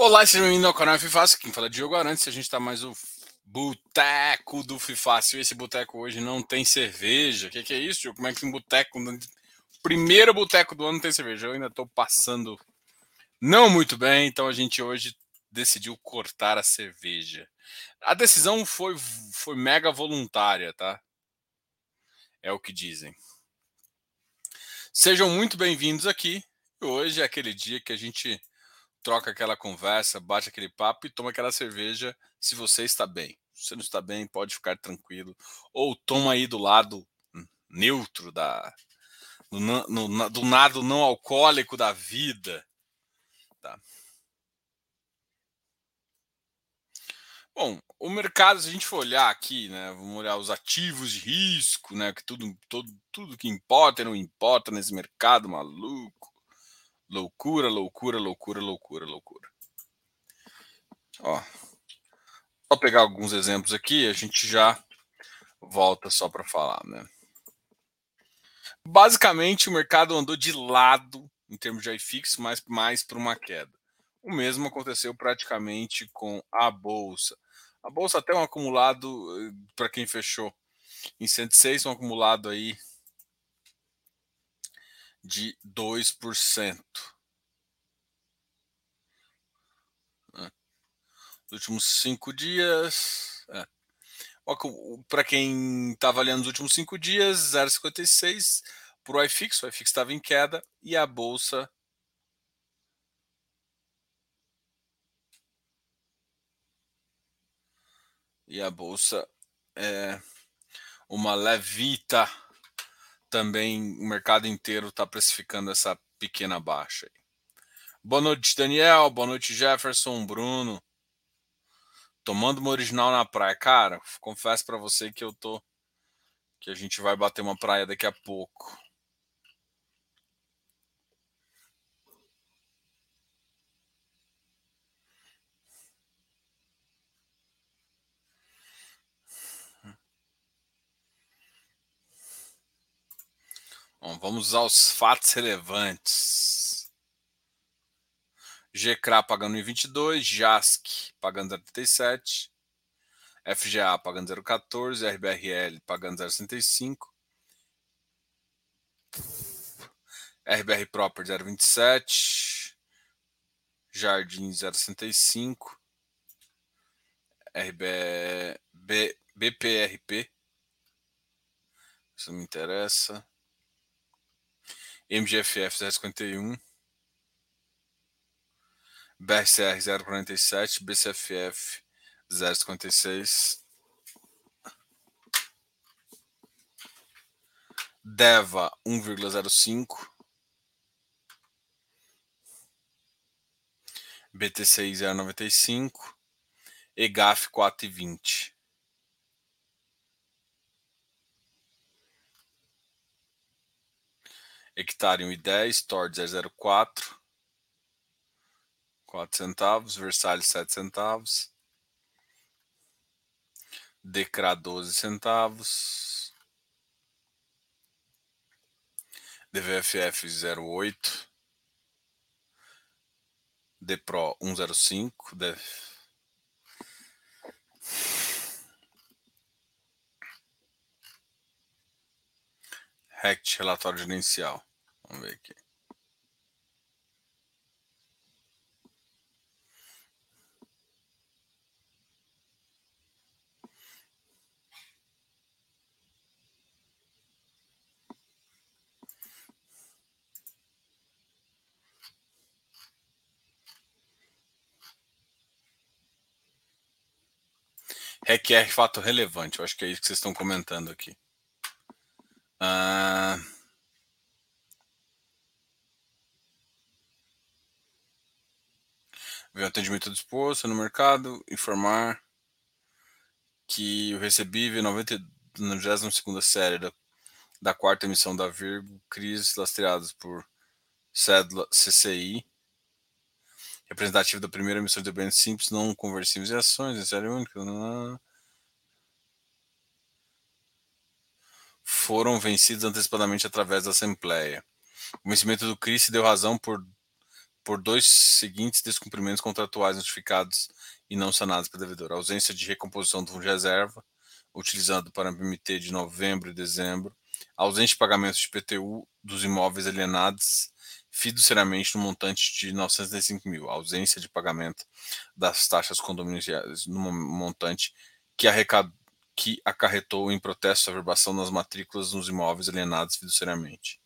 Olá, seja bem-vindo ao canal Fifácil. Quem fala é Diogo Arantes. A gente está mais o Boteco do Fifácil. Esse boteco hoje não tem cerveja. O que, que, é isso, Diogo? Como é que um boteco. Primeiro boteco do ano não tem cerveja. Eu ainda estou passando não muito bem, então a gente hoje decidiu cortar a cerveja. A decisão foi, foi mega voluntária, tá? É o que dizem. Sejam muito bem-vindos aqui. Hoje é aquele dia que a gente troca aquela conversa, bate aquele papo e toma aquela cerveja se você está bem. Se você não está bem, pode ficar tranquilo. Ou toma aí do lado neutro da do, no, do nado não alcoólico da vida. Tá. Bom, o mercado, se a gente for olhar aqui, né, vamos olhar os ativos de risco, né, que tudo, todo, tudo que importa e não importa nesse mercado maluco. Loucura, loucura, loucura, loucura, loucura. Ó, só pegar alguns exemplos aqui, a gente já volta só para falar, né? Basicamente, o mercado andou de lado em termos de IFIX, mas mais para uma queda. O mesmo aconteceu praticamente com a bolsa. A bolsa até um acumulado, eh, para quem fechou em 106, um acumulado aí de 2%. Nos últimos cinco dias. É. Para quem está avaliando os últimos cinco dias, 0,56 para o iFix, o iFix estava em queda e a bolsa. E a bolsa é uma levita também o mercado inteiro está precificando essa pequena baixa. Boa noite, Daniel. Boa noite, Jefferson, Bruno. Tomando uma original na praia. Cara, confesso para você que eu tô. Que a gente vai bater uma praia daqui a pouco. Bom, vamos aos fatos relevantes. GCRA pagando 1,22, JASC pagando 0,37, FGA pagando 0,14, RBRL pagando 0,65, RBR Proper 0,27, Jardim 0,65, RB, BPRP, isso me interessa. MGFF 051, BRCR 047, BCFF 056, DEVA 1,05, BTCI 095, EGAF 4,20. Hectare 1,10, Tord 0,04, 4 centavos, Versalhes 7 centavos, Decra 12 centavos, DVFF 0,8, Depro 1,05, Def... RECT, relatório gerencial. Vamos ver aqui. requer fato relevante. Eu acho que é isso que vocês estão comentando aqui. Ah, ver o atendimento disposto no mercado, informar que recebível 90, na 22 série da, da quarta emissão da Virgo, CRIs lastreados por cédula CCI, representativo da primeira emissão de bens simples, não conversíveis em ações, em série única, não, foram vencidos antecipadamente através da Assembleia. O vencimento do CRIS deu razão por por dois seguintes descumprimentos contratuais notificados e não sanados pelo devedor. A ausência de recomposição do fundo de reserva, utilizado para MT de novembro e dezembro, ausência de pagamento de PTU dos imóveis alienados fiduciariamente no montante de 905 mil, ausência de pagamento das taxas condominiais no montante que, que acarretou em protesto a verbação nas matrículas nos imóveis alienados fiduciariamente.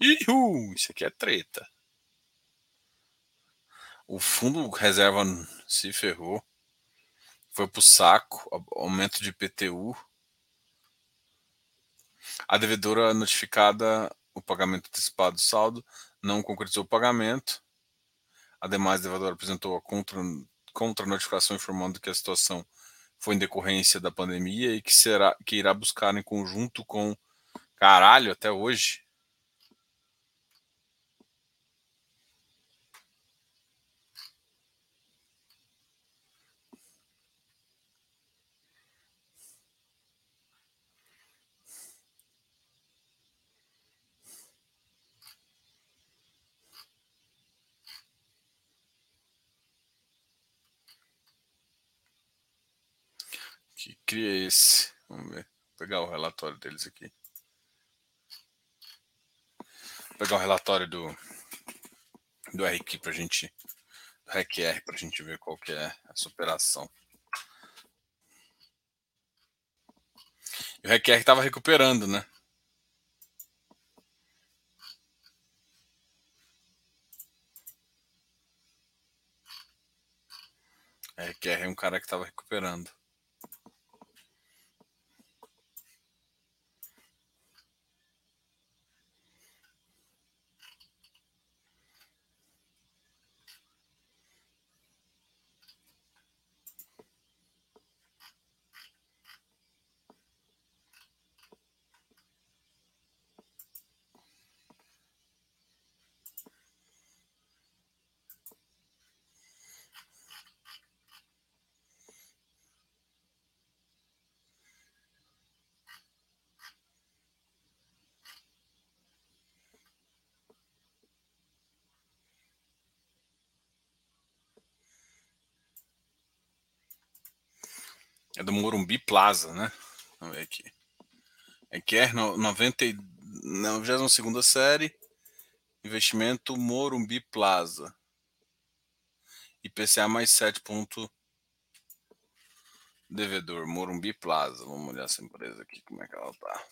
Ihu, isso aqui é treta. O fundo reserva se ferrou. Foi pro saco, aumento de PTU. A devedora notificada o pagamento antecipado do saldo não concretizou o pagamento. Ademais, a devedora apresentou a contra, contra notificação informando que a situação foi em decorrência da pandemia e que será que irá buscar em conjunto com caralho até hoje que cria esse. Vamos ver. Vou pegar o relatório deles aqui. Vou pegar o relatório do do RQ para gente do RQR para a gente ver qual que é essa operação. E o RQR estava recuperando, né? RQR é um cara que estava recuperando. É do Morumbi Plaza, né? Vamos ver aqui. É que é 90, 92 série. Investimento Morumbi Plaza. IPCA mais 7 ponto devedor. Morumbi Plaza. Vamos olhar essa empresa aqui, como é que ela tá.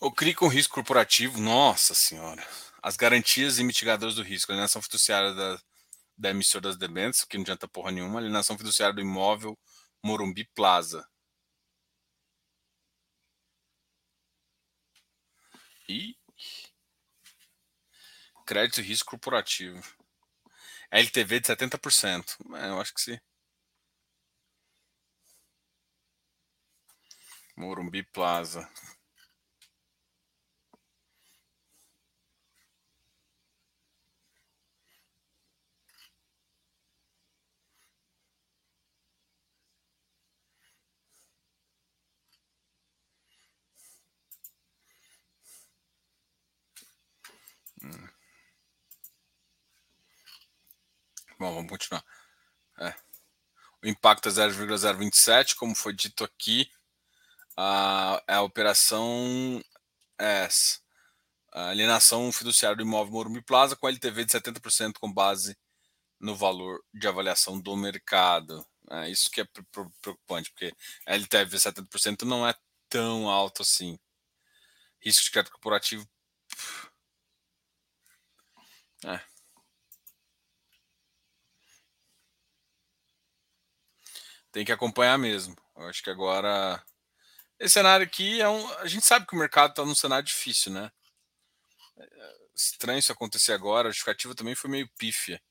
O CRI com risco corporativo, nossa senhora. As garantias e mitigadores do risco, alienação fiduciária da, da emissora das debêntures, que não adianta porra nenhuma, alienação fiduciária do imóvel Morumbi Plaza. E crédito e risco corporativo. LTV de 70%. É, eu acho que sim. Morumbi Plaza. Bom, vamos continuar. É. O impacto é 0,027, como foi dito aqui. A, a operação é essa. A alienação fiduciária do imóvel Morumbi Plaza com LTV de 70% com base no valor de avaliação do mercado. É isso que é preocupante, porque a LTV 70% não é tão alto assim. Risco de crédito corporativo. É. tem que acompanhar mesmo. Eu acho que agora Esse cenário aqui é um. A gente sabe que o mercado está num cenário difícil, né? É estranho isso acontecer agora. A justificativa também foi meio pífia.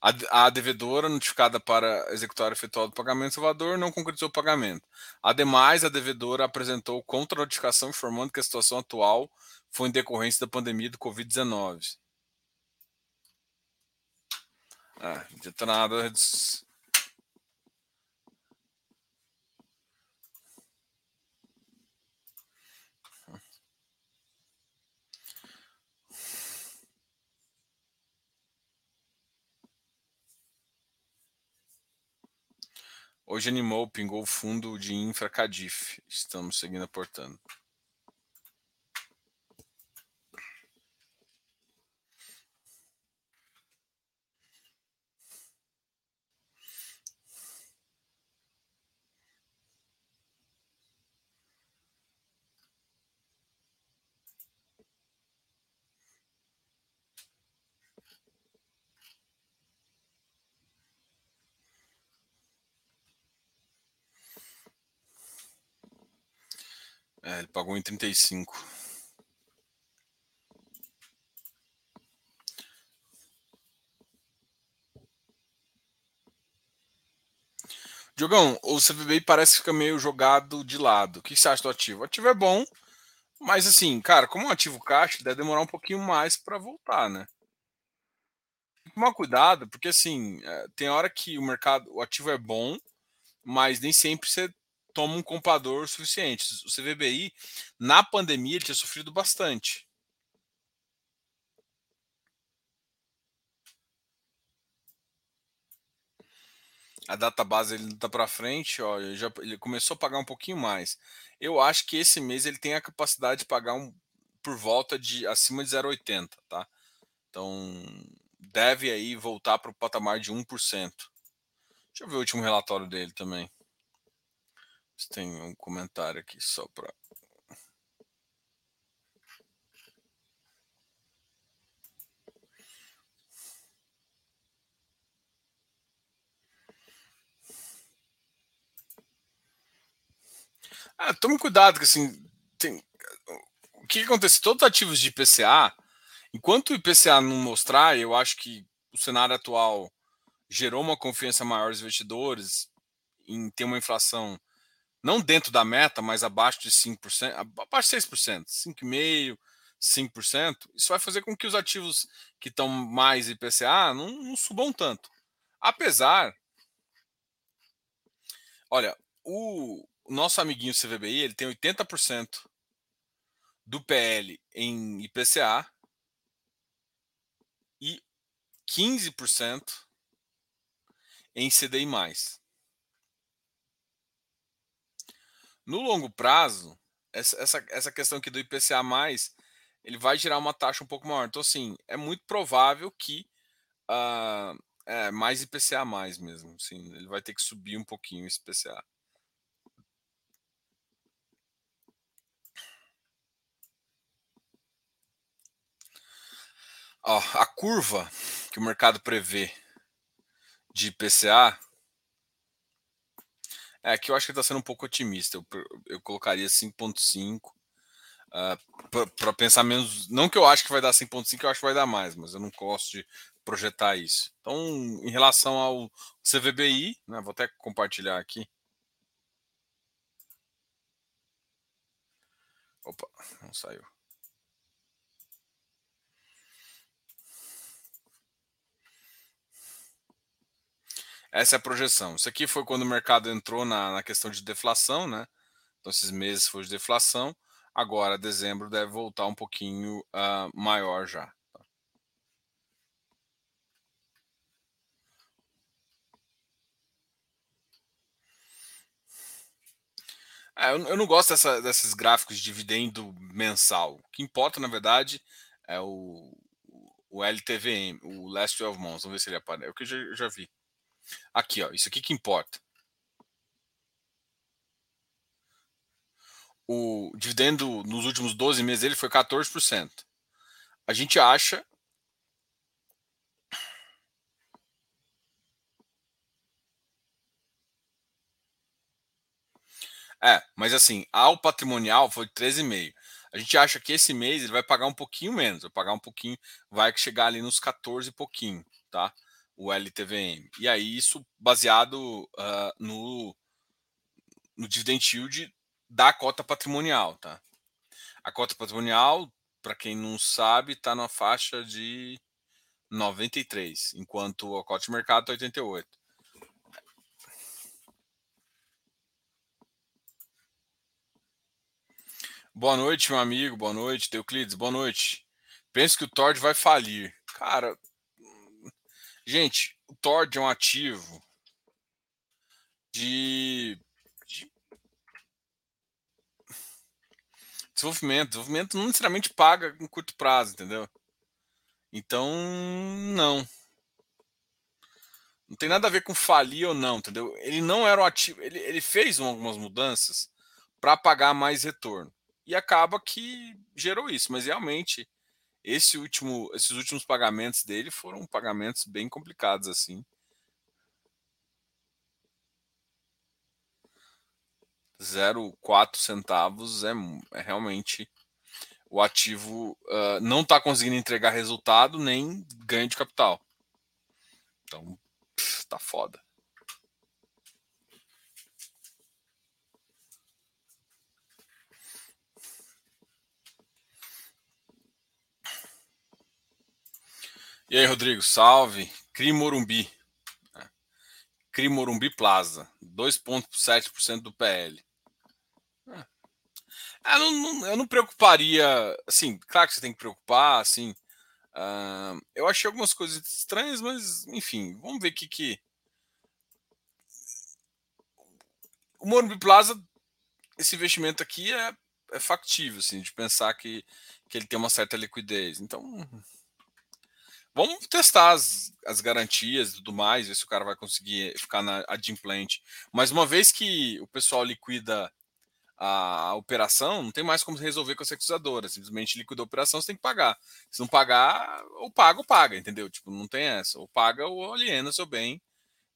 A, a devedora notificada para executar o efetual do pagamento salvador não concretizou o pagamento. Ademais, a devedora apresentou contra-notificação informando que a situação atual foi em decorrência da pandemia do Covid-19. Ah, nada. Hoje animou, pingou o fundo de infra Cadif. Estamos seguindo aportando. Pagou em 35. Diogão, o CVBI parece ficar meio jogado de lado. O que você acha do ativo? O ativo é bom, mas assim, cara, como um ativo caixa, deve demorar um pouquinho mais para voltar, né? Que tomar cuidado, porque assim, é, tem hora que o mercado, o ativo é bom, mas nem sempre você toma um comprador suficiente. O CVBI, na pandemia, ele tinha sofrido bastante. A data base ele está para frente, ó, ele, já, ele começou a pagar um pouquinho mais. Eu acho que esse mês ele tem a capacidade de pagar um, por volta de acima de 0,80, tá? Então deve aí voltar para o patamar de 1%. Deixa eu ver o último relatório dele também. Tem um comentário aqui só para. Ah, tome cuidado, que assim, tem... o que acontece? Todos os ativos de IPCA, enquanto o IPCA não mostrar, eu acho que o cenário atual gerou uma confiança maior dos investidores em ter uma inflação não dentro da meta, mas abaixo de 5%, abaixo de 6%, 5,5%, 5%, isso vai fazer com que os ativos que estão mais IPCA não, não subam tanto. Apesar, olha, o, nosso amiguinho CVBI, ele tem 80% do PL em IPCA e 15% em CDI+. No longo prazo, essa, essa, essa questão aqui do IPCA, ele vai gerar uma taxa um pouco maior. Então, assim, é muito provável que uh, é mais IPCA mais mesmo. Assim, ele vai ter que subir um pouquinho esse IPCA. A curva que o mercado prevê de IPCA é que eu acho que está sendo um pouco otimista. Eu, eu colocaria 5,5 uh, para pensar menos. Não que eu acho que vai dar 5,5, eu acho que vai dar mais, mas eu não gosto de projetar isso. Então, em relação ao CVBI, né, vou até compartilhar aqui. Opa, não saiu. Essa é a projeção. Isso aqui foi quando o mercado entrou na, na questão de deflação, né? Então, esses meses foi de deflação. Agora, dezembro deve voltar um pouquinho uh, maior já. Tá? É, eu, eu, não gosto dessa, desses gráficos de dividendo mensal. O que importa, na verdade, é o, o LTVM, o Last 12 Months. Vamos ver se ele aparece. É o que eu já, já vi. Aqui, ó, isso aqui que importa. O dividendo nos últimos 12 meses ele foi 14%. A gente acha É, mas assim, ao patrimonial foi 13,5. A gente acha que esse mês ele vai pagar um pouquinho menos, vai pagar um pouquinho, vai chegar ali nos 14 e pouquinho, tá? O LTVM. E aí, isso baseado uh, no, no dividend yield da cota patrimonial, tá? A cota patrimonial, para quem não sabe, está na faixa de 93, enquanto a cota de mercado está 88. Boa noite, meu amigo. Boa noite, Teuclides. Boa noite. Penso que o Tord vai falir. Cara, gente, o Tord é um ativo de, de desenvolvimento. Desenvolvimento não necessariamente paga em curto prazo, entendeu? Então, não. Não tem nada a ver com falir ou não, entendeu? Ele não era um ativo. Ele, ele fez algumas mudanças para pagar mais retorno e acaba que gerou isso. Mas realmente, esse último, esses últimos pagamentos dele foram pagamentos bem complicados assim. 0,4 centavos é, é, realmente o ativo uh, não está conseguindo entregar resultado nem ganho de capital. Então, pff, tá foda. E aí, Rodrigo, salve. CRI Morumbi. É. CRI Morumbi Plaza, 2,7% do PL. É. Ah, não, não, eu não preocuparia. Assim, claro que você tem que preocupar. Assim, uh, eu achei algumas coisas estranhas, mas enfim, vamos ver o que, que. O Morumbi Plaza, esse investimento aqui é, é factível, assim, de pensar que, que ele tem uma certa liquidez. Então, Vamos testar as, as garantias e tudo mais, ver se o cara vai conseguir ficar na adimplente. Mas uma vez que o pessoal liquida a, operação, não tem mais como resolver com a securizadora. Simplesmente liquida a operação, você tem que pagar. Se não pagar, ou paga ou paga, entendeu? Tipo, não tem essa. Ou paga ou aliena seu bem.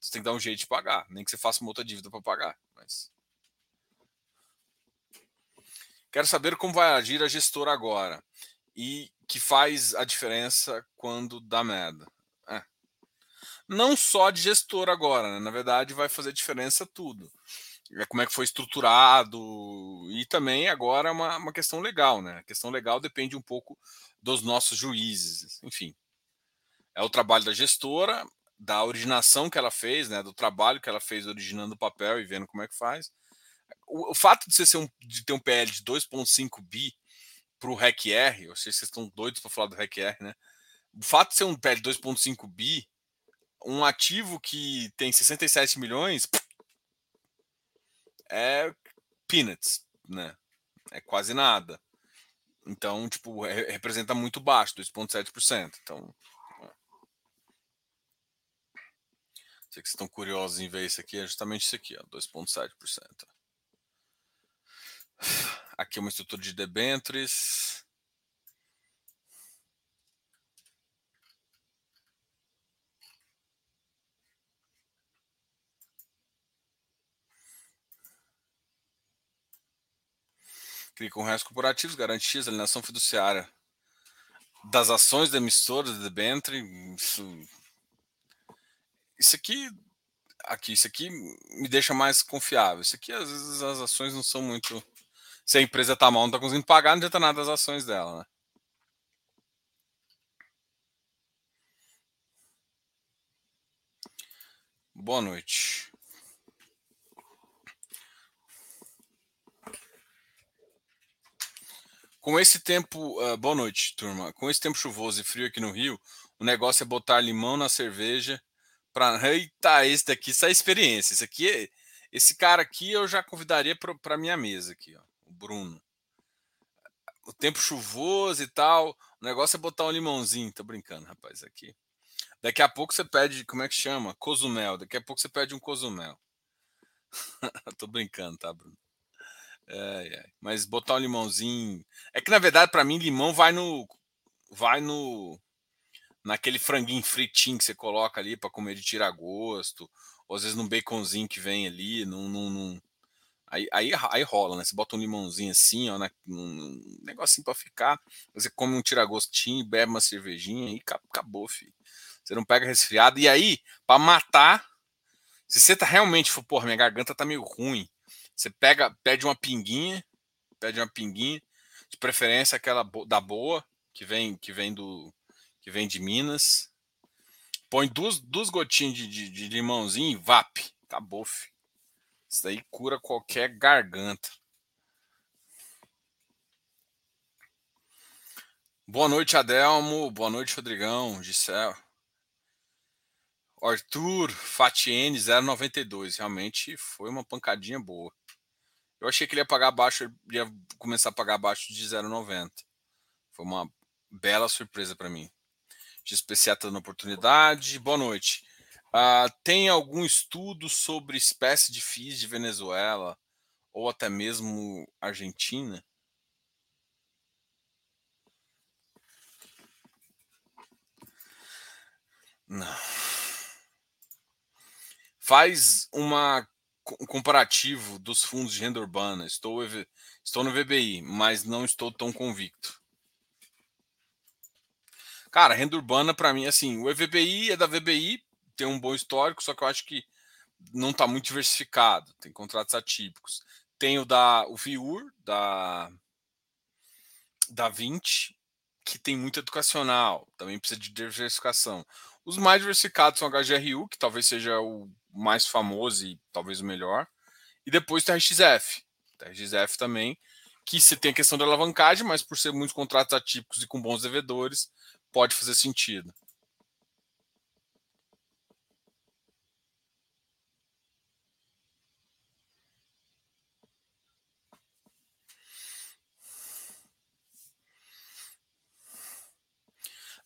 Você tem que dar um jeito de pagar. Nem que você faça uma outra dívida para pagar. Mas... Quero saber como vai agir a gestora agora. E que faz a diferença quando dá merda. É. Não só de gestor agora, né? na verdade vai fazer diferença tudo. É como é que foi estruturado e também agora é uma, uma questão legal, né? A questão legal depende um pouco dos nossos juízes, enfim. É o trabalho da gestora, da originação que ela fez, né? Do trabalho que ela fez originando o papel e vendo como é que faz. O, o fato de você um, de ter um PL de 2,5 bi para o REC-R, eu sei que vocês estão doidos para falar do REC-R, né? O fato de ser um PL 2.5 bi, um ativo que tem 67 milhões, é peanuts, né? É quase nada. Então, tipo, representa muito baixo, 2,7%. Então, é. sei que vocês estão curiosos em ver isso aqui, é justamente isso aqui, 2,7%. Aqui é uma estrutura de debêntures. Clica com restos corporativos, garantias, alienação fiduciária das ações da emissora de debênture. Isso, isso aqui, aqui, isso aqui me deixa mais confiável. Isso aqui, às vezes, as ações não são muito se a empresa tá mal, não tá conseguindo pagar, não adianta nada as ações dela, né? Boa noite. Com esse tempo, uh, boa noite, turma. Com esse tempo chuvoso e frio aqui no Rio, o negócio é botar limão na cerveja para eita, esse daqui, essa é experiência. Esse aqui, é, esse cara aqui eu já convidaria para minha mesa aqui, ó. Bruno. O tempo chuvoso e tal. O negócio é botar um limãozinho. Tô brincando, rapaz, aqui. Daqui a pouco você pede, como é que chama? Cozumel. Daqui a pouco você pede um cozumel. Tô brincando, tá, Bruno? É, é. Mas botar um limãozinho. É que na verdade, para mim, limão vai no. Vai no. Naquele franguinho fritinho que você coloca ali para comer de tirar gosto. Ou às vezes num baconzinho que vem ali. Num, num, num Aí, aí, aí rola, né? Você bota um limãozinho assim, ó, né? um negocinho para ficar. Você come um tiragostinho, bebe uma cervejinha e acabou, filho. Você não pega resfriado. E aí, para matar, se você tá realmente, for, porra, minha garganta tá meio ruim, você pega, pede uma pinguinha, pede uma pinguinha, de preferência aquela da boa, que vem, que vem do, que vem de Minas. Põe duas gotinhas de, de, de limãozinho e vap. Acabou, filho. Isso daí cura qualquer garganta. Boa noite, Adelmo. Boa noite, Rodrigão. Gisele. Arthur Fatiene 092. Realmente foi uma pancadinha boa. Eu achei que ele ia pagar abaixo, ele ia começar a pagar abaixo de 0,90. Foi uma bela surpresa para mim. XPCA está dando oportunidade. Boa noite. Uh, tem algum estudo sobre espécie de FIIs de Venezuela ou até mesmo Argentina? Não. Faz uma, um comparativo dos fundos de renda urbana. Estou, estou no VBI, mas não estou tão convicto. Cara, renda urbana, para mim, assim, o EVBI é da VBI, tem um bom histórico, só que eu acho que não está muito diversificado. Tem contratos atípicos. Tem o da o VIUR, da, da 20, que tem muito educacional, também precisa de diversificação. Os mais diversificados são o HGRU, que talvez seja o mais famoso e talvez o melhor. E depois tem a RXF. A RXF também, que você tem a questão da alavancagem, mas por ser muitos contratos atípicos e com bons devedores, pode fazer sentido.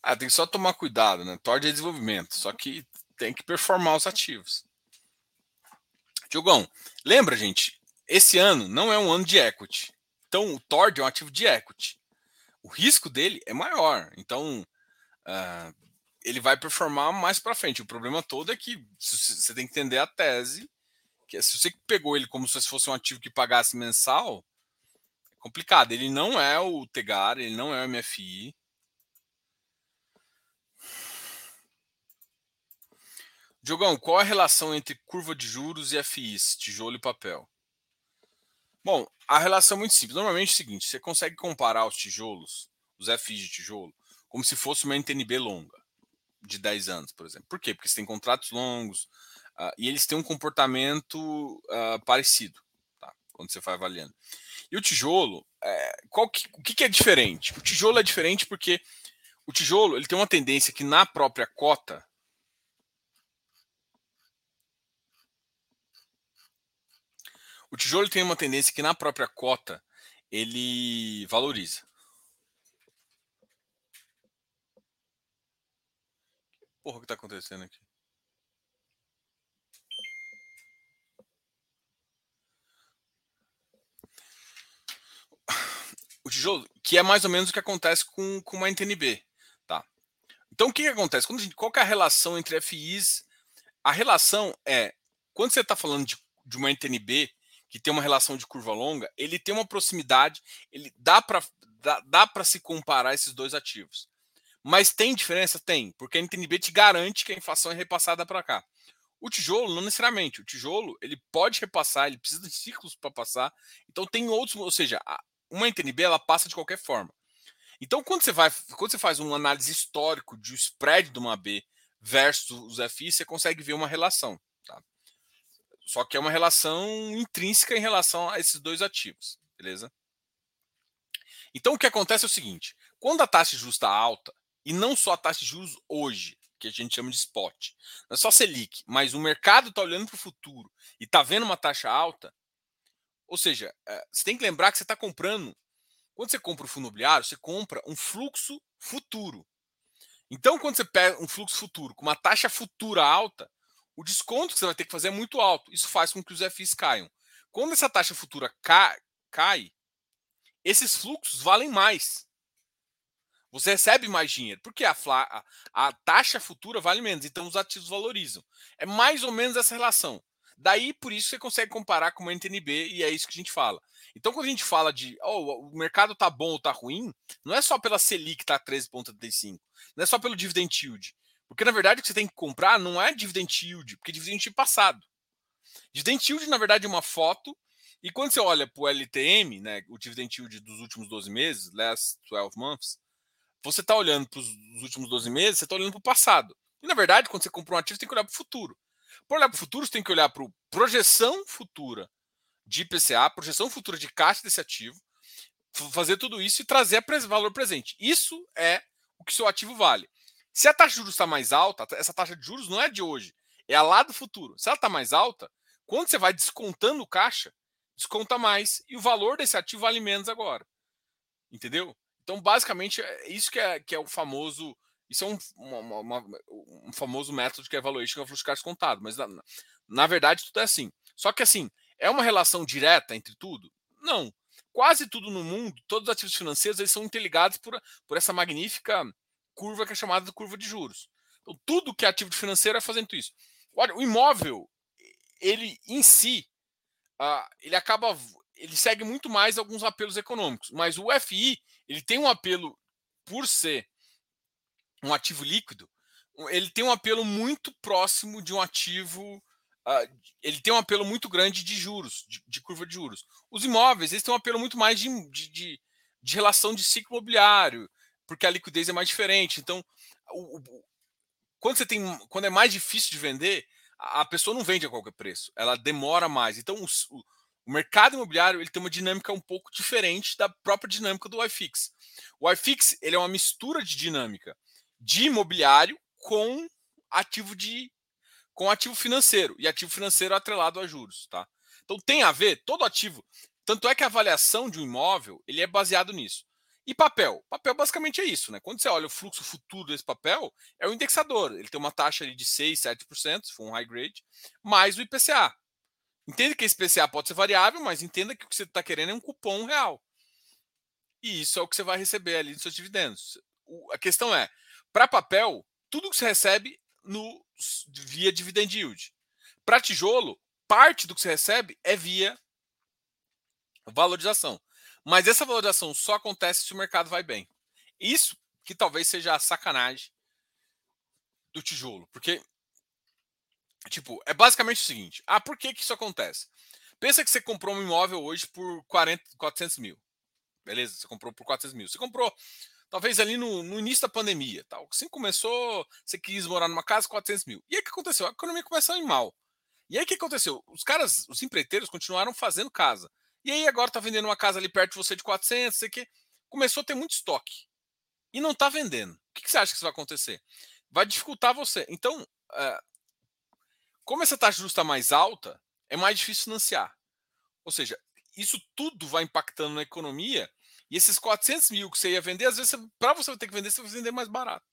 Ah, tem que só tomar cuidado, né? Tord é desenvolvimento, só que tem que performar os ativos. Diogão, lembra, gente, esse ano não é um ano de equity. Então, o Tord é um ativo de equity. O risco dele é maior. Então, uh, ele vai performar mais para frente. O problema todo é que você tem que entender a tese, que é, se você pegou ele como se fosse um ativo que pagasse mensal, é complicado. Ele não é o Tegar, ele não é o MFI. Diogão, qual a relação entre curva de juros e FIs, tijolo e papel? Bom, a relação é muito simples. Normalmente é o seguinte: você consegue comparar os tijolos, os FIs de tijolo, como se fosse uma NTNB longa, de 10 anos, por exemplo. Por quê? Porque você tem contratos longos uh, e eles têm um comportamento uh, parecido, tá? quando você vai avaliando. E o tijolo, é, qual que, o que, que é diferente? O tijolo é diferente porque o tijolo ele tem uma tendência que na própria cota O tijolo tem uma tendência que na própria cota ele valoriza. Porra, o que está acontecendo aqui? O tijolo, que é mais ou menos o que acontece com, com uma NTNB. Tá? Então, o que, que acontece? Quando gente, qual é a relação entre FIs? A relação é, quando você está falando de, de uma NTNB, que tem uma relação de curva longa, ele tem uma proximidade, ele dá para dá, dá para se comparar esses dois ativos. Mas tem diferença? Tem, porque a NTNB te garante que a inflação é repassada para cá. O tijolo, não necessariamente. O tijolo, ele pode repassar, ele precisa de ciclos para passar. Então tem outros, ou seja, uma NTNB ela passa de qualquer forma. Então quando você vai, quando você faz uma análise histórico de spread de uma B versus os FI, você consegue ver uma relação. Tá? Só que é uma relação intrínseca em relação a esses dois ativos, beleza? Então o que acontece é o seguinte: quando a taxa de juros está alta, e não só a taxa de juros hoje, que a gente chama de spot, não é só Selic, mas o mercado está olhando para o futuro e está vendo uma taxa alta, ou seja, é, você tem que lembrar que você está comprando. Quando você compra o fundo imobiliário, você compra um fluxo futuro. Então, quando você pega um fluxo futuro com uma taxa futura alta, o desconto que você vai ter que fazer é muito alto. Isso faz com que os FIs caiam. Quando essa taxa futura cai, cai esses fluxos valem mais. Você recebe mais dinheiro, porque a, a, a, taxa futura vale menos, então os ativos valorizam. É mais ou menos essa relação. Daí, por isso, você consegue comparar com o NTNB e é isso que a gente fala. Então, quando a gente fala de oh, o mercado tá bom ou tá ruim, não é só pela Selic que tá 13,35, não é só pelo dividend yield. Porque, na verdade, o que você tem que comprar não é dividend yield, porque dividend yield passado. Dividend yield, na verdade, é uma foto. E quando você olha para o LTM, né, o dividend yield dos últimos 12 meses, last 12 months, você está olhando para os últimos 12 meses, você está olhando para o passado. E, na verdade, quando você compra um ativo, você tem que olhar para o futuro. Para olhar para o futuro, você tem que olhar para a projeção futura de IPCA, projeção futura de caixa desse ativo, fazer tudo isso e trazer valor presente. Isso é o que seu ativo vale. Se a taxa de juros está mais alta, essa taxa de juros não é de hoje, é a lá do futuro. Se ela está mais alta, quando você vai descontando o caixa, desconta mais e o valor desse ativo vale menos agora. Entendeu? Então, basicamente, é isso que é, que é o famoso isso é um, uma, uma, um famoso método que é valuation of caixa contado, mas na, na verdade tudo é assim. Só que assim, é uma relação direta entre tudo? Não. Quase tudo no mundo, todos os ativos financeiros, eles são interligados por, por essa magnífica curva que é chamada de curva de juros. Então, tudo que é ativo financeiro é fazendo isso. Olha, o imóvel, ele em si, uh, ele acaba, ele segue muito mais alguns apelos econômicos, mas o FI, ele tem um apelo por ser um ativo líquido, ele tem um apelo muito próximo de um ativo. Uh, ele tem um apelo muito grande de juros, de, de, curva de juros. Os imóveis, eles têm um apelo muito mais de, de, de, de relação de ciclo imobiliário, porque a liquidez é mais diferente. Então, o, o, quando você tem. Quando é mais difícil de vender, a, a pessoa não vende a qualquer preço. Ela demora mais. Então, o, o mercado imobiliário ele tem uma dinâmica um pouco diferente da própria dinâmica do iFix. O iFix ele é uma mistura de dinâmica de imobiliário com ativo de com ativo financeiro e ativo financeiro atrelado a juros, tá? Então tem a ver todo ativo. Tanto é que a avaliação de um imóvel ele é baseado nisso. E papel? Papel basicamente é isso, né? Quando você olha o fluxo futuro desse papel, é o indexador. Ele tem uma taxa de 6, 7%, se for um high grade, mais o IPCA. Entenda que esse IPCA pode ser variável, mas entenda que o que você está querendo é um cupom real. E isso é o que você vai receber ali nos seus dividendos. O, a questão é, para papel, tudo que você recebe no, via dividend yield. Para tijolo, parte do que você recebe é via valorização. Mas essa valorização só acontece se o mercado vai bem. Isso que talvez seja a sacanagem do tijolo. Porque, tipo, é basicamente o seguinte. Ah, por que, que isso acontece? Pensa que você comprou um imóvel hoje por 40, 400 mil. Beleza? Você comprou por 400 mil. Você comprou talvez ali no, no, início da pandemia. Tal. Assim começou, você quis morar numa casa, 400 mil. E aí o que aconteceu? A economia começou a ir mal. E aí o que aconteceu? Os caras, os empreiteiros continuaram fazendo casa. E aí agora tá vendendo uma casa ali perto de você de 400, sei que começou a ter muito estoque. E não tá vendendo. O que, que você acha que vai acontecer? Vai dificultar você. Então, uh, como essa taxa justa mais alta, é mais difícil financiar. Ou seja, isso tudo vai impactando na economia e esses 400 mil que você ia vender, às vezes, para você ter que vender, você vai vender mais barato.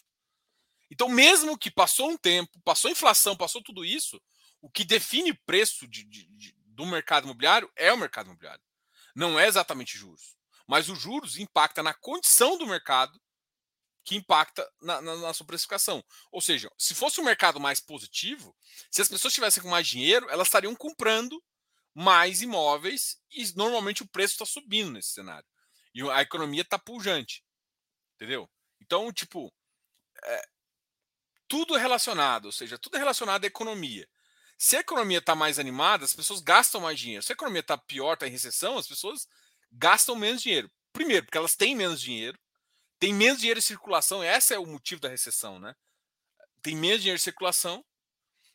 Então, mesmo que passou um tempo, passou inflação, passou tudo isso, o que define preço de, de, de, do mercado imobiliário é o mercado imobiliário. Não é exatamente juros. Mas os juros impacta na condição do mercado que impacta na, na, na, sua precificação. Ou seja, se fosse um mercado mais positivo, se as pessoas tivessem com mais dinheiro, elas estariam comprando mais imóveis e normalmente o preço está subindo nesse cenário. E a economia tá pujante. Entendeu? Então, tipo, é, tudo relacionado, ou seja, tudo relacionado à economia. Se a economia está mais animada, as pessoas gastam mais dinheiro. Se a economia está pior, está em recessão, as pessoas gastam menos dinheiro. Primeiro, porque elas têm menos dinheiro, tem menos dinheiro em circulação, esse é o motivo da recessão, né? Tem menos dinheiro em circulação,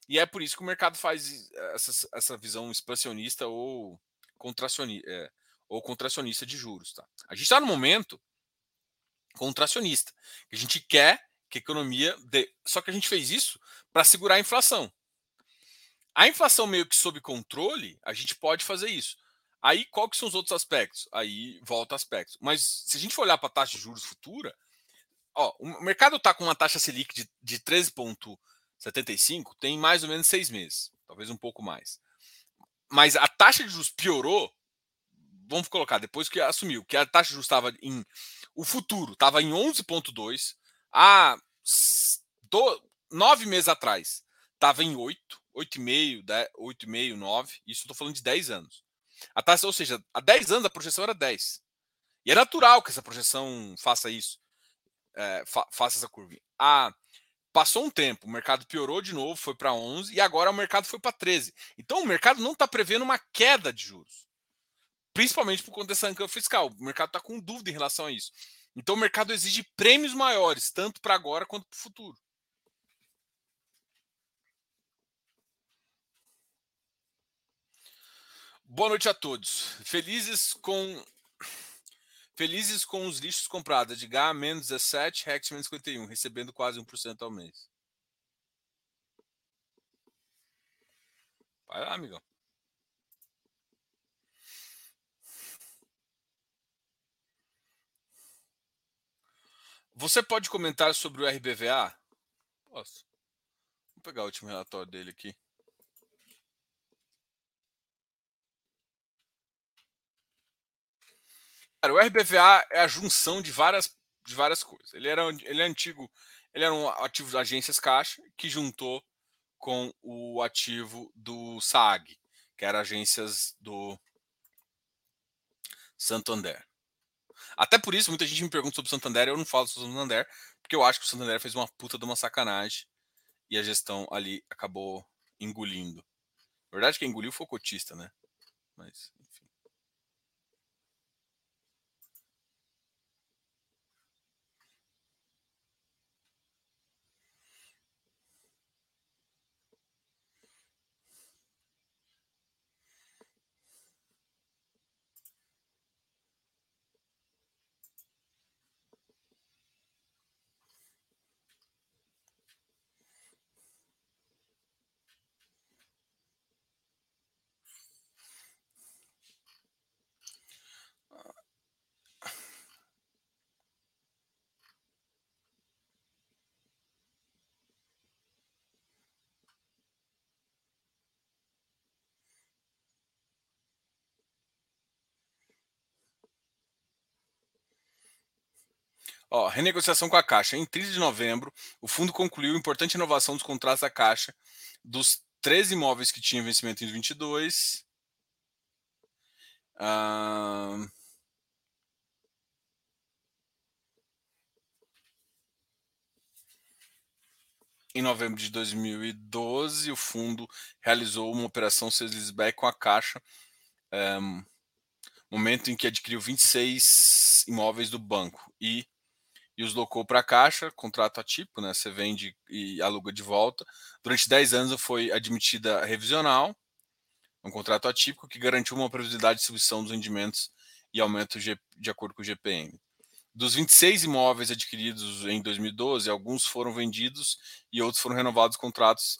e é por isso que o mercado faz essa, essa visão expansionista ou contracionista. É, ou contracionista de juros. Tá? A gente está no momento contracionista. A gente quer que a economia. Dê... Só que a gente fez isso para segurar a inflação. A inflação meio que sob controle, a gente pode fazer isso. Aí, qual que são os outros aspectos? Aí volta aspectos. Mas se a gente for olhar para a taxa de juros futura, ó, o mercado está com uma taxa Selic de, de 13,75 tem mais ou menos seis meses, talvez um pouco mais. Mas a taxa de juros piorou vamos colocar, depois que assumiu que a taxa de juros estava em. O futuro estava em 11,2, há do, nove meses atrás estava em 8, 8,5, 8,5, 9. Isso estou falando de 10 anos. A taxa, ou seja, há 10 anos a projeção era 10. E é natural que essa projeção faça isso, é, fa faça essa curva. Ah, passou um tempo, o mercado piorou de novo, foi para 11 e agora o mercado foi para 13. Então o mercado não está prevendo uma queda de juros, principalmente por conta dessa âncora fiscal. O mercado está com dúvida em relação a isso. Então o mercado exige prêmios maiores, tanto para agora quanto para o futuro. Boa noite a todos. Felizes com felizes com os lixos comprados de menos 17, Rex menos 51, recebendo quase 1% ao mês. Vai lá, amigão. Você pode comentar sobre o RBVA? Posso. Vou pegar o último relatório dele aqui. Cara, o RBVA é a junção de várias, de várias coisas. Ele era ele é antigo, ele era um ativo da agências caixa que juntou com o ativo do SAG, que era agências do Santander. Até por isso, muita gente me pergunta sobre o Santander, eu não falo sobre o Santander, porque eu acho que o Santander fez uma puta de uma sacanagem e a gestão ali acabou engolindo. Na verdade, quem engoliu foi o cotista, né? Mas Ó, renegociação com a Caixa. Em 30 de novembro, o fundo concluiu importante inovação dos contratos da Caixa dos 13 imóveis que tinham vencimento em 22. Uh... Em novembro de 2012, o fundo realizou uma operação sales com a Caixa, um, momento em que adquiriu 26 imóveis do banco e e os locou para a Caixa, contrato atípico, né? Você vende e aluga de volta. Durante 10 anos foi admitida revisional, um contrato atípico que garantiu uma previsibilidade de distribuição dos rendimentos e aumento de acordo com o GPM. Dos 26 imóveis adquiridos em 2012, alguns foram vendidos e outros foram renovados contratos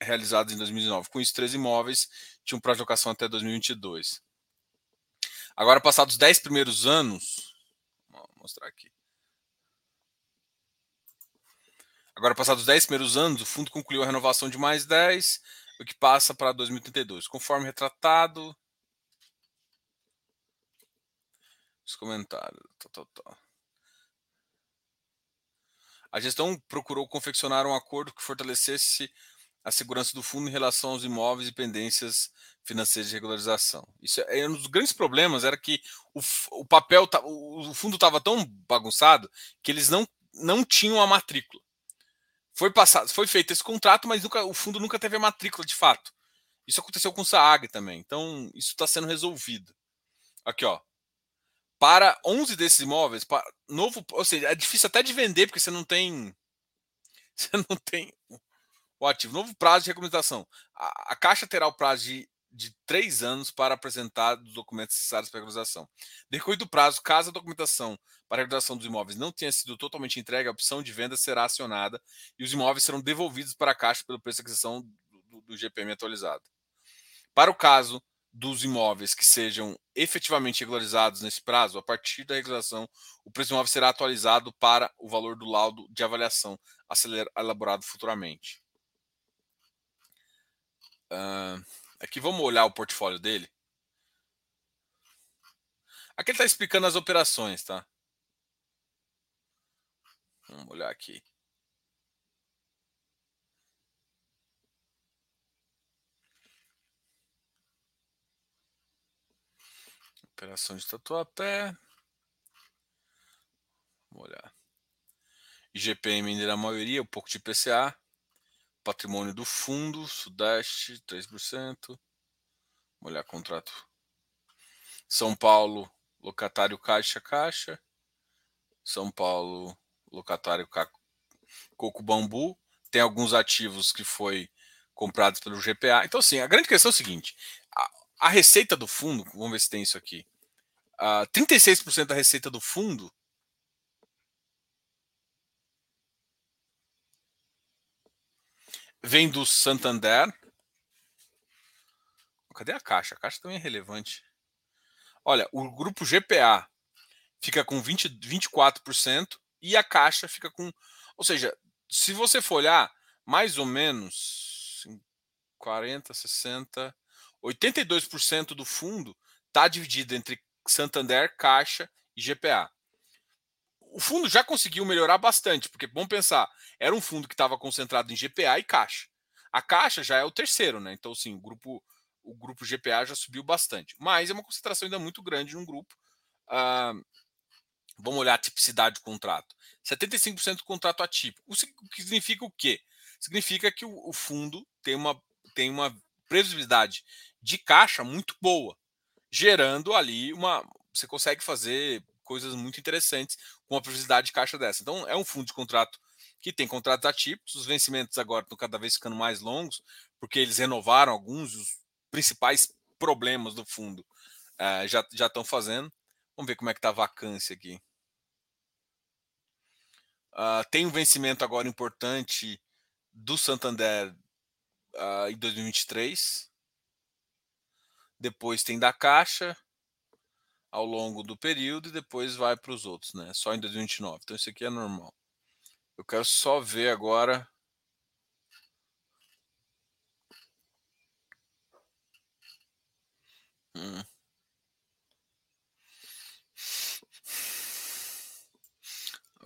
realizados em 2019. Com isso, três imóveis tinham de locação até 2022. Agora, passados os 10 primeiros anos, vou mostrar aqui. Agora, passados os 10 primeiros anos, o fundo concluiu a renovação de mais 10, o que passa para 2032. Conforme retratado. Os comentários. Tá, tá, tá. A gestão procurou confeccionar um acordo que fortalecesse a segurança do fundo em relação aos imóveis e pendências financeiras de regularização. Isso é um dos grandes problemas era que o, o papel, o fundo estava tão bagunçado que eles não, não tinham a matrícula. Foi passado, foi feito esse contrato, mas nunca, o fundo nunca teve a matrícula de fato. Isso aconteceu com o Saag também. Então, isso está sendo resolvido. Aqui, ó. Para 11 desses imóveis, para novo, ou seja, é difícil até de vender porque você não tem você não tem o ativo. Novo prazo de recomendação. A, a Caixa terá o prazo de de três anos para apresentar os documentos necessários para a regularização. Decorrido do prazo, caso a documentação para a regularização dos imóveis não tenha sido totalmente entregue, a opção de venda será acionada e os imóveis serão devolvidos para a Caixa pelo preço de aquisição do, do GPM atualizado. Para o caso dos imóveis que sejam efetivamente regularizados nesse prazo, a partir da regularização, o preço do imóvel será atualizado para o valor do laudo de avaliação elaborado futuramente. Uh, é aqui vamos olhar o portfólio dele. Aqui ele está explicando as operações, tá? Vamos olhar aqui. Operação de Tatuapé. Vamos olhar. IGPM ainda na maioria, um pouco de PCA. Patrimônio do fundo, Sudeste, 3%. Vamos olhar contrato. São Paulo, locatário Caixa Caixa. São Paulo, locatário Coco Bambu. Tem alguns ativos que foi comprados pelo GPA. Então, assim, a grande questão é o seguinte: a, a receita do fundo, vamos ver se tem isso aqui. Uh, 36% da receita do fundo vem do Santander. Cadê a caixa? A caixa também é relevante. Olha, o grupo GPA fica com 20, 24% e a caixa fica com. Ou seja, se você for olhar, mais ou menos 40, 60, 82% do fundo está dividido entre Santander, Caixa e GPA o fundo já conseguiu melhorar bastante, porque vamos pensar, era um fundo que estava concentrado em GPA e Caixa. A Caixa já é o terceiro, né? Então, sim, o grupo, o grupo GPA já subiu bastante. Mas é uma concentração ainda muito grande num grupo. Ah, vamos olhar a tipicidade do contrato. 75% do contrato atípico. O que significa o quê? Significa que o, o fundo tem uma, tem uma previsibilidade de caixa muito boa, gerando ali uma. Você consegue fazer coisas muito interessantes com a previsibilidade de caixa dessa. Então, é um fundo de contrato que tem contratos atípicos, os vencimentos agora estão cada vez ficando mais longos, porque eles renovaram alguns dos principais problemas do fundo uh, já, já estão fazendo. Vamos ver como é que está a vacância aqui. Uh, tem um vencimento agora importante do Santander uh, em 2023. Depois tem da Caixa ao longo do período e depois vai para os outros, né? Só em 2029. Então isso aqui é normal. Eu quero só ver agora. Hum.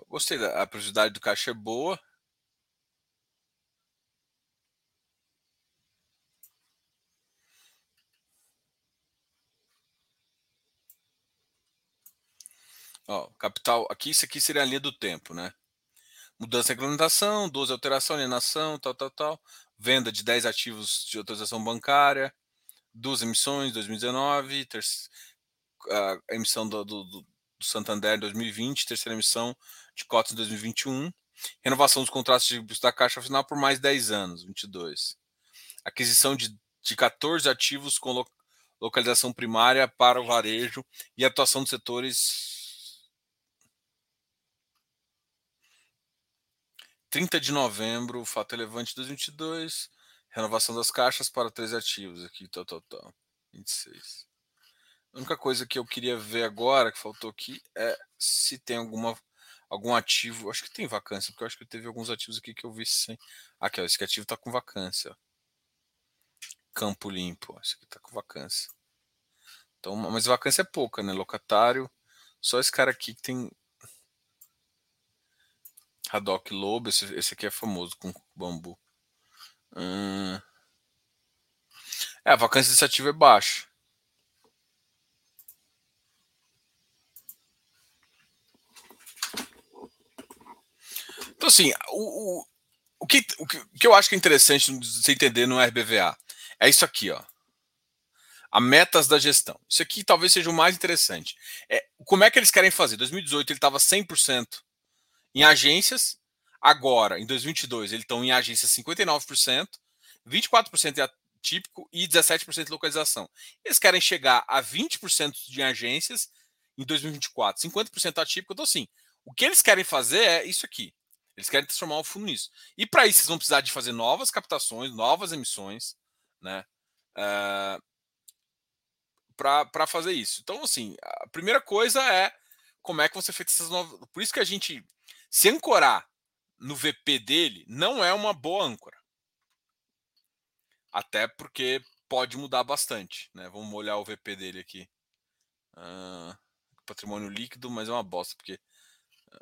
Gostei a precisidade do caixa é boa. Ó, capital, aqui, isso aqui seria a linha do tempo, né? Mudança de regulamentação, 12 alteração, alienação, tal, tal, tal. Venda de 10 ativos de autorização bancária, duas emissões, 2019, ter, a emissão do, do, do Santander em 2020, terceira emissão de cotas em 2021. Renovação dos contratos de da Caixa final por mais 10 anos, 22. Aquisição de, de 14 ativos com lo, localização primária para o varejo e atuação dos setores 30 de novembro, fato relevante 2022, renovação das caixas para três ativos aqui, tal, tal, tal. 26. A única coisa que eu queria ver agora, que faltou aqui, é se tem alguma algum ativo. Acho que tem vacância, porque eu acho que teve alguns ativos aqui que eu vi sem. Aqui, ó, esse ativo está com vacância. Campo limpo, esse aqui está com vacância. Então, mas vacância é pouca, né? Locatário. Só esse cara aqui que tem Haddock Lobo, esse, esse aqui é famoso com bambu. Hum... É, a vacância desse ativo é baixa. Então, assim, o, o, o, que, o, que, o que eu acho que é interessante você entender no RBVA é isso aqui, ó. A metas da gestão. Isso aqui talvez seja o mais interessante. É, como é que eles querem fazer? 2018 ele estava 100% em agências. Agora, em 2022, eles estão em agência 59%, 24% é atípico e 17% de localização. Eles querem chegar a 20% de agências em 2024, 50% atípico. Então, assim, o que eles querem fazer é isso aqui. Eles querem transformar o fundo nisso. E para isso, eles vão precisar de fazer novas captações, novas emissões, né? Uh, eh, para fazer isso. Então, assim, a primeira coisa é como é que você fez essas novas. Por isso que a gente se ancorar no VP dele não é uma boa âncora. Até porque pode mudar bastante. Né? Vamos olhar o VP dele aqui. Uh, patrimônio líquido, mas é uma bosta, porque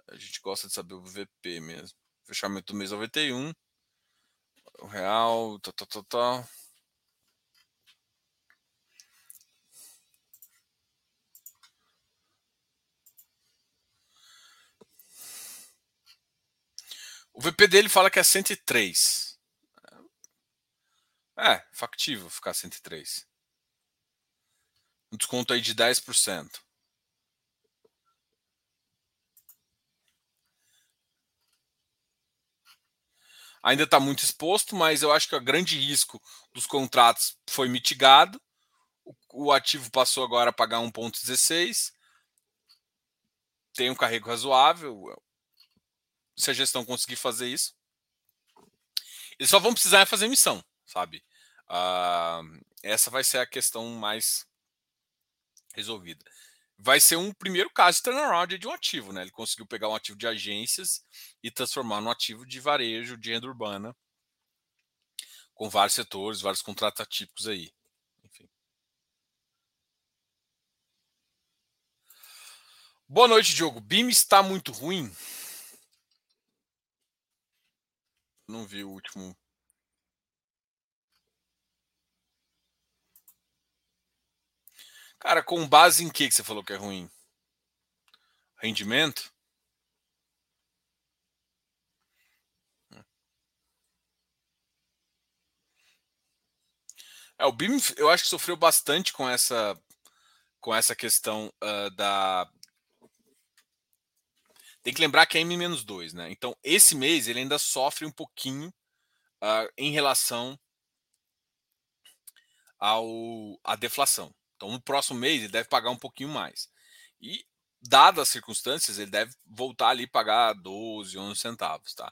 a gente gosta de saber o VP mesmo. Fechamento do mês 91. O real, tal, tal, tal, tal. O VP dele fala que é 103. É, factível ficar 103. Um desconto aí de 10%. Ainda está muito exposto, mas eu acho que o grande risco dos contratos foi mitigado. O, ativo passou agora a pagar 1,16. Tem um carrego razoável. Se a gestão conseguir fazer isso, eles só vão precisar fazer emissão, sabe? Uh, essa vai ser a questão mais resolvida. Vai ser um primeiro caso de turnaround de um ativo, né? Ele conseguiu pegar um ativo de agências e transformar num ativo de varejo, de renda urbana, com vários setores, vários contratos atípicos aí. Enfim. Boa noite, Diogo. BIM está muito ruim? Não vi o último Cara, com base em que, que você falou que é ruim? Rendimento? É, o BIM eu acho que sofreu bastante com essa com essa questão uh, da. Tem que lembrar que é M-2, né? Então, esse mês ele ainda sofre um pouquinho uh, em relação ao à deflação. Então, no próximo mês, ele deve pagar um pouquinho mais. E, dadas as circunstâncias, ele deve voltar ali pagar 12, 11 centavos, tá?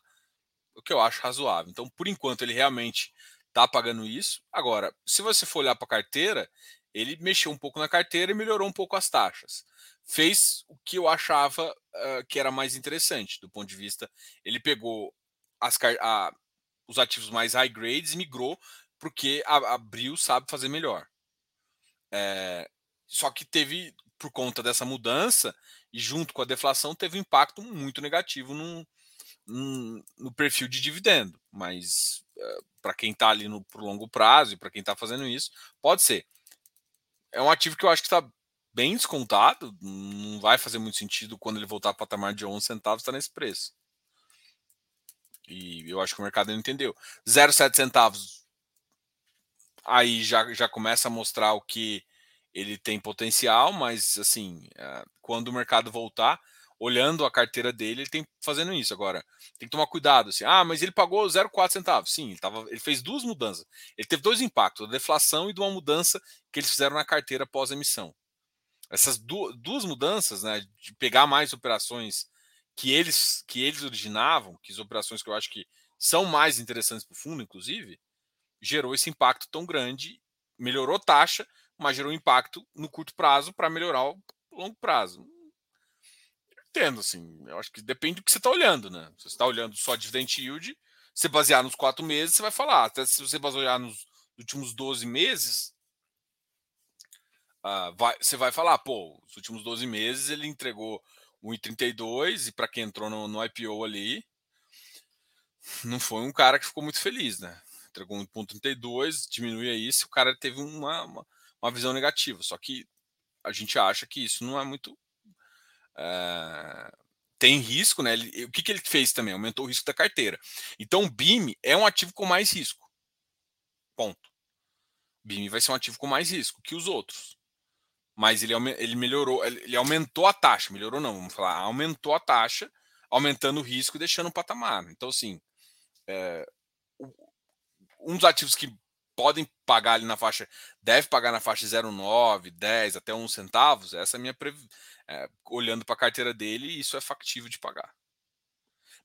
O que eu acho razoável. Então, por enquanto, ele realmente está pagando isso. Agora, se você for olhar para a carteira, ele mexeu um pouco na carteira e melhorou um pouco as taxas. Fez o que eu achava uh, que era mais interessante do ponto de vista. Ele pegou as, a, os ativos mais high grades e migrou porque a, a Bril sabe fazer melhor. É, só que teve, por conta dessa mudança, e junto com a deflação, teve um impacto muito negativo no, no, no perfil de dividendo. Mas é, para quem está ali no por longo prazo e para quem está fazendo isso, pode ser. É um ativo que eu acho que está bem descontado, não vai fazer muito sentido quando ele voltar para o patamar de 11 centavos, está nesse preço. E eu acho que o mercado não entendeu. 0,7 centavos aí já, já começa a mostrar o que ele tem potencial, mas assim, eh, quando o mercado voltar, olhando a carteira dele, ele tem fazendo isso. Agora, tem que tomar cuidado. Assim, ah, mas ele pagou 0,4 centavos. Sim, ele, tava, ele fez duas mudanças. Ele teve dois impactos, a deflação e de uma mudança que eles fizeram na carteira pós-emissão. Essas du duas mudanças, né, de pegar mais operações que eles que eles originavam, que as operações que eu acho que são mais interessantes para o fundo, inclusive, gerou esse impacto tão grande, melhorou taxa, mas gerou impacto no curto prazo para melhorar o longo prazo. Entendo, assim, eu acho que depende do que você está olhando, né? Se você está olhando só dividend yield, se basear nos quatro meses, você vai falar. Até se você basear nos últimos 12 meses, uh, vai, você vai falar, pô, os últimos 12 meses ele entregou 1,32 e para quem entrou no, no IPO ali, não foi um cara que ficou muito feliz, né? entregou 1,32, diminui aí se o cara teve uma, uma, uma, visão negativa. Só que a gente acha que isso não é muito. É, tem risco, né? Ele, o que, que ele fez também? Aumentou o risco da carteira. Então, o BIM é um ativo com mais risco. Ponto. BIM vai ser um ativo com mais risco que os outros. Mas ele, ele melhorou, ele aumentou a taxa, melhorou não, vamos falar, aumentou a taxa, aumentando o risco e deixando o patamar. Então, assim, é, um dos ativos que podem pagar ali na faixa, deve pagar na faixa 0,9, 10 até 1 centavos, essa é a minha é, olhando para a carteira dele, isso é factível de pagar.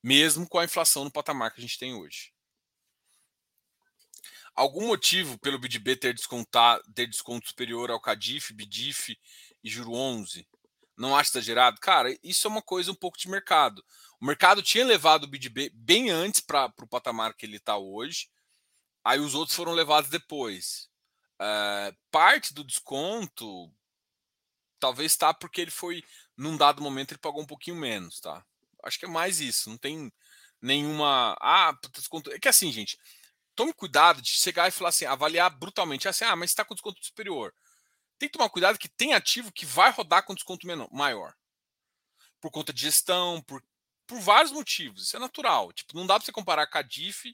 Mesmo com a inflação no patamar que a gente tem hoje. Algum motivo pelo BDB ter, ter desconto superior ao CADIF, BDIF e Juro 11? Não acha exagerado? Cara, isso é uma coisa um pouco de mercado. O mercado tinha levado o BDB bem antes para o patamar que ele está hoje Aí os outros foram levados depois. Uh, parte do desconto talvez tá porque ele foi num dado momento ele pagou um pouquinho menos, tá? Acho que é mais isso. Não tem nenhuma ah desconto. É que assim, gente, tome cuidado de chegar e falar assim, avaliar brutalmente assim, ah, mas está com desconto superior. Tem que tomar cuidado que tem ativo que vai rodar com desconto menor, maior. Por conta de gestão, por por vários motivos. Isso é natural. Tipo, não dá para você comparar Cadif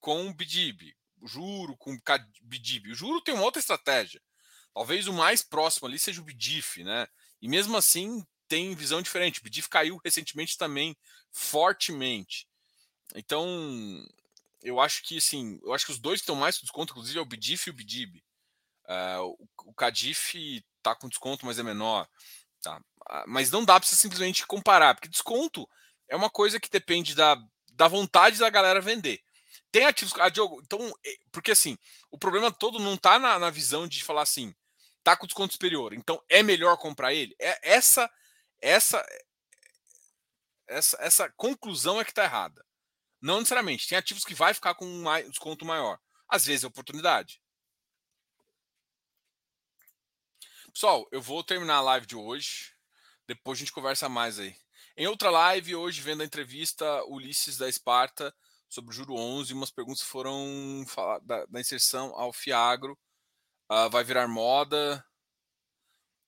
com Bidib, juro com Bidib. O juro tem uma outra estratégia. Talvez o mais próximo ali seja o Bidif, né? E mesmo assim tem visão diferente. O Bidif caiu recentemente também fortemente. Então, eu acho que assim, eu acho que os dois que estão mais com desconto, inclusive, é o Bidif e o Bidib. Uh, o, o Cadif está com desconto, mas é menor. Tá? Uh, mas não dá para você simplesmente comparar, porque desconto é uma coisa que depende da, da vontade da galera vender. Tem ativos. Ah, Diogo, então, é, porque assim, o problema todo não está na, na visão de falar assim, tá com desconto superior, então é melhor comprar ele. É essa essa essa essa conclusão é que está errada. Não necessariamente. Tem ativos que vai ficar com um desconto maior. Às vezes é oportunidade. Pessoal, eu vou terminar a live de hoje. Depois a gente conversa mais aí. Em outra live, hoje, vendo a entrevista Ulisses da Esparta sobre o Juro 11, umas perguntas foram da, da inserção ao Fiagro. Uh, vai virar moda.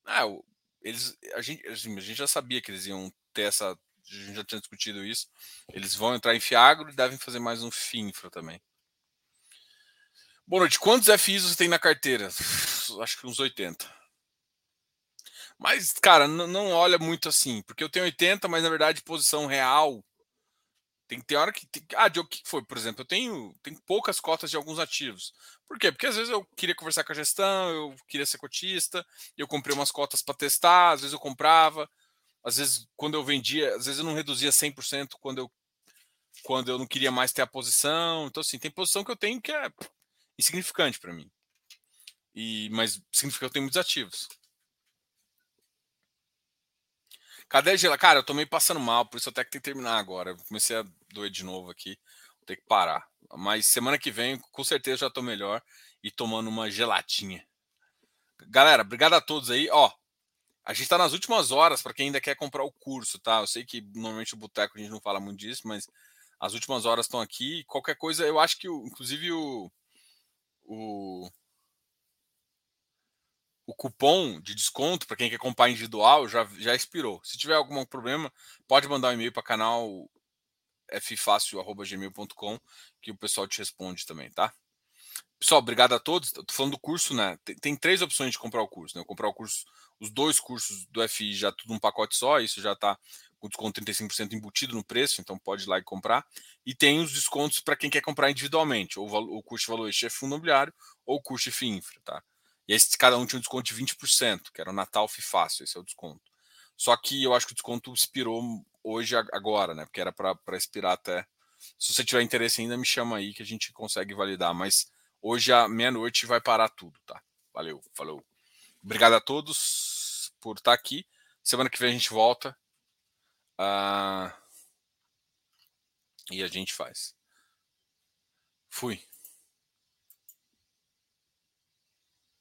Ah, eles, a, gente, assim, a gente já sabia que eles iam ter essa. A gente já tinha discutido isso. Eles vão entrar em Fiagro e devem fazer mais um FINFRA também. Boa noite. Quantos FIs você tem na carteira? Acho que uns 80. Mas, cara, não olha muito assim, porque eu tenho 80, mas na verdade, posição real. Tem, ter hora que. Tem, ah, de o que foi? Por exemplo, eu tenho, tenho poucas cotas de alguns ativos. Por quê? Porque às vezes eu queria conversar com a gestão, eu queria ser cotista, eu comprei umas cotas para testar, às vezes eu comprava, às vezes quando eu vendia, às vezes eu não reduzia 100% quando eu, quando eu não queria mais ter a posição. Então, assim, tem posição que eu tenho que é insignificante para mim. E, mas significa que eu tenho muitos ativos. Cadê a gela? Cara, eu tô meio passando mal, por isso até que tenho que terminar agora. Eu comecei a doer de novo aqui, vou ter que parar. Mas semana que vem, com certeza, já tô melhor e tomando uma gelatinha. Galera, obrigado a todos aí. Ó, a gente tá nas últimas horas para quem ainda quer comprar o curso, tá? Eu sei que normalmente o Boteco a gente não fala muito disso, mas as últimas horas estão aqui. Qualquer coisa, eu acho que, inclusive, o, o o cupom de desconto para quem quer comprar individual já, já expirou. Se tiver algum problema, pode mandar um e-mail para canal ffácil.gmail.com que o pessoal te responde também, tá? Pessoal, obrigado a todos. Estou falando do curso, né? Tem, tem, três opções de comprar o curso, né? Comprar o curso, os dois cursos do FI já tudo num pacote só, isso já está com desconto 35% embutido no preço, então pode ir lá e comprar. E tem os descontos para quem quer comprar individualmente, ou o curso de valor chefe fundo imobiliário ou o curso FI Infra, tá? E esse cada um tinha um desconto de 20%, que era o Natal Fácil, esse é o desconto. Só que eu acho que o desconto expirou hoje, agora, né? Porque era para expirar até. Se você tiver interesse ainda, me chama aí que a gente consegue validar. Mas hoje à meia-noite vai parar tudo, tá? Valeu, falou. Obrigado a todos por estar aqui. Semana que vem a gente volta. Uh... E a gente faz. Fui.